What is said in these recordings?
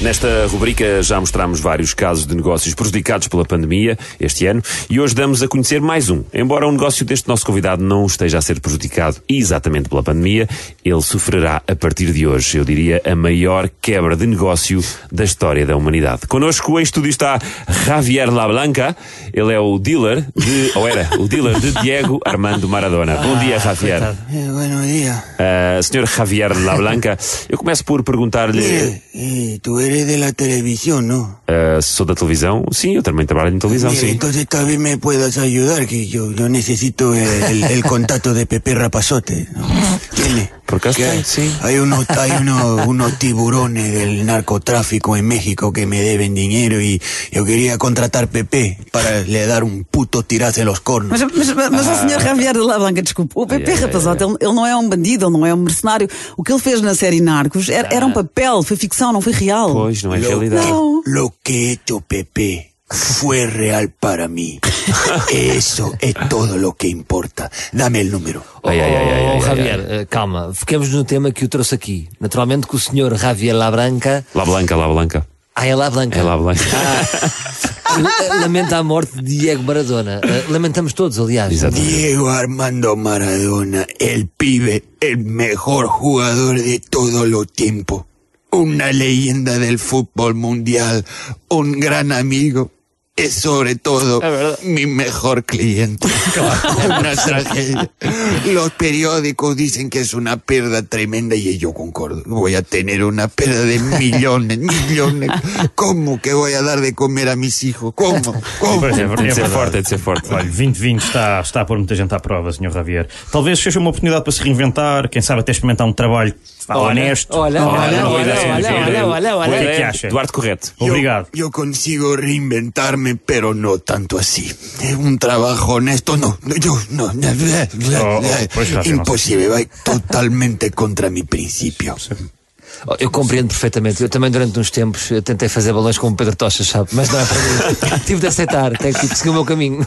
Nesta rubrica já mostramos vários casos de negócios prejudicados pela pandemia este ano e hoje damos a conhecer mais um. Embora o negócio deste nosso convidado não esteja a ser prejudicado exatamente pela pandemia, ele sofrerá a partir de hoje, eu diria, a maior quebra de negócio da história da humanidade. Connosco em estúdio está Javier Lablanca, ele é o dealer de, ou era, o dealer de Diego Armando Maradona. Bom dia, Javier. Eh, buenos días. Uh, senhor Javier Lablanca, eu começo por perguntar-lhe. Eh, eh, tú eres de la televisión, ¿no? Uh, sou da televisão? Sim, eu também trabalho em televisão, Mira, sim. Entonces tal vez me puedas ayudar, que yo, yo necesito el, el contacto de Pepe Rapazote. ¿no? Por tem, hay, sim. hay unos, hay unos, unos tiburones del narcotráfico en México que me deben dinero y yo quería contratar Pepe para le dar un puto tirazo en los cornos. Mas, mas, mas o senhor Javier de La Blanca, desculpe, o Pepe ai, ai, Rapazote, ele, ele não é um bandido, ele não é um mercenário. O que ele fez na série Narcos era, era um papel, foi ficção, não foi real. Pois, não é Lo, realidade. No. lo que he hecho Pepe fue real para mí. Eso es todo lo que importa. Dame el número. Ai, ai, ai, ai, Oh, Javier, eh, calma, fiquemos no tema que o trouxe aqui. Naturalmente que o senhor Javier Labranca. La Blanca, La Blanca. Ah, é Labranca. É La Blanca. Ah, lamenta a morte de Diego Maradona. Eh, lamentamos todos, aliás. Exatamente. Diego Armando Maradona, el pibe, el mejor jugador de todos los tiempos. Una leyenda del fútbol mundial, un gran amigo. Es sobre todo mi mejor cliente. una tragedia. Los periódicos dicen que es una pérdida tremenda y yo concordo. Voy a tener una pérdida de millones, millones. ¿Cómo que voy a dar de comer a mis hijos? ¿Cómo? ¿Cómo? É, é de ser verdade. forte, tem de ser forte. Olha, 2020 está, está a pôr muita gente à prova, Sr. Javier. Talvez seja uma oportunidade para se reinventar, quem sabe até experimentar um trabalho honesto. olha, olha, olha, olha, olha, olha. O que é que acha? Eduardo Correto. Obrigado. Yo, consigo reinventarme, pero no tanto así. Es un trabajo honesto, no. Yo, no. no, Oh, oh, pues, no va totalmente contra mi principio. Oh, Eu compreendo perfeitamente. Eu também, durante uns tempos, tentei fazer balões com o Pedro Tocha, sabe? Mas não é para mim. Tive de aceitar, tenho que seguir o meu caminho.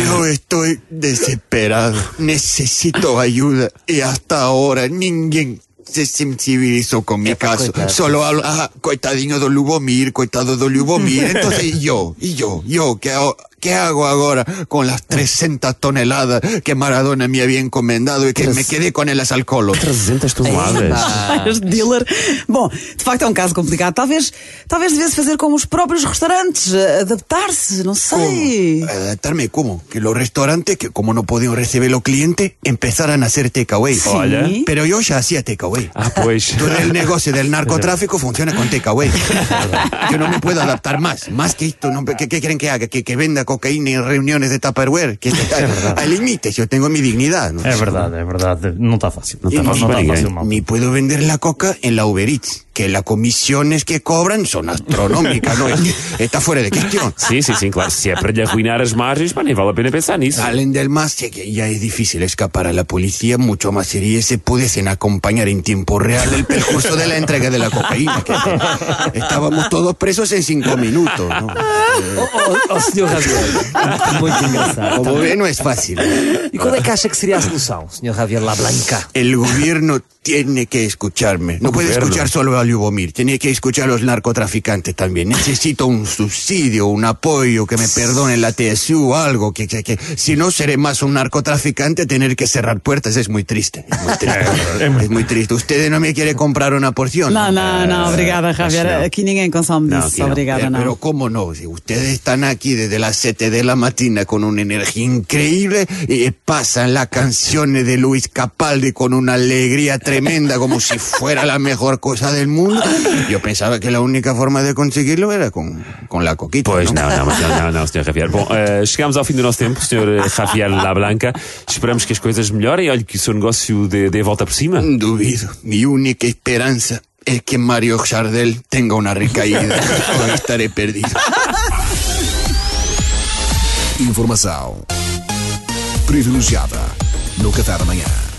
Yo estoy desesperado. Necesito ayuda. Y hasta ahora ninguém se sensibilizó con mi caso. coitado. Solo hablo, ah, coitadinho do Lubomir, coitado do Lubomir. Entonces, ¿y yo, y yo, yo, ¿qué hago, qué hago ahora con las 300 toneladas que Maradona me había encomendado y que me quedé con elas al colo? 300 toneladas. Dealer. Bom, de facto é um caso complicado. Talvez, talvez devesse fazer como os próprios restaurantes, adaptar-se, não sei. ¿Cómo? ¿Adaptarme cómo? Que los restaurantes, que como no podían recibir los clientes, empezaran a hacer takeaway. Olha. Pero yo ya hacía takeaway. Ah, pois. Todo el negocio del narcotráfico funciona con takeaway. Yo no me puedo adaptar más. Más que esto, no, ¿qué, qué quieren que haga? ¿Que, que venda cocaína en reuniones de Tupperware? Que hay límites, yo tengo mi dignidad. ¿no? É verdade, é verdade. Não está fácil. Não Y está, ni- não está fácil. Ni puedo vender la coca en la Uber Eats, que las comisiones que cobran son astronómicas, ¿no? Está fuera de cuestión. Sim, sim, sim, claro. É para lhe arruinar as margens, pá, nem vale a pena pensar nisso. Salen del más, que ya es difícil escapar a la policía, mucho más sería se pudiesen acompañar en tiempo real el percurso de la entrega de la cocaína. que estábamos todos presos en cinco minutos. ¿no? Oh, oh, oh, senhor Javier. Muito engraçado. Como ve, no es fácil. E qual é que acha que seria a solução, senhor Javier Labranca? El gobierno tiene que escucharme. No puede escuchar solo a Lubomir, tiene que escuchar a los narcotraficantes también. Necesito un subsidio, un apoyo, que me perdone la TSU algo. Que, que, que si no seré más un narcotraficante, tener que cerrar puertas es muy triste. Es muy triste. es muy triste. Usted no me quiere comprar una porción. Não, não, não, obrigada, Javier. Aqui ninguém consome disso. não. Obrigada, Eh, não. Pero cómo no, si ustedes están aquí desde las 7 de la mañana con una energía increíble y pasan las canciones de Luis Capaldi con una alegría tremenda como si fuera la mejor cosa del mundo, yo pensaba que la única forma de conseguirlo era con, con la coquita. Pois não, não, não, não, não, Sr. Javier. Bom, eh, chegamos ao fim do nosso tempo, Sr. Javier Lablanca. Esperamos que as coisas melhorem. Olhe que o seu negócio dê, dê a volta por cima. Duvido. Mi única esperanza es que Mario Chardel tenga una recaída o estaré perdido. Informação privilegiada no Café da Manhã.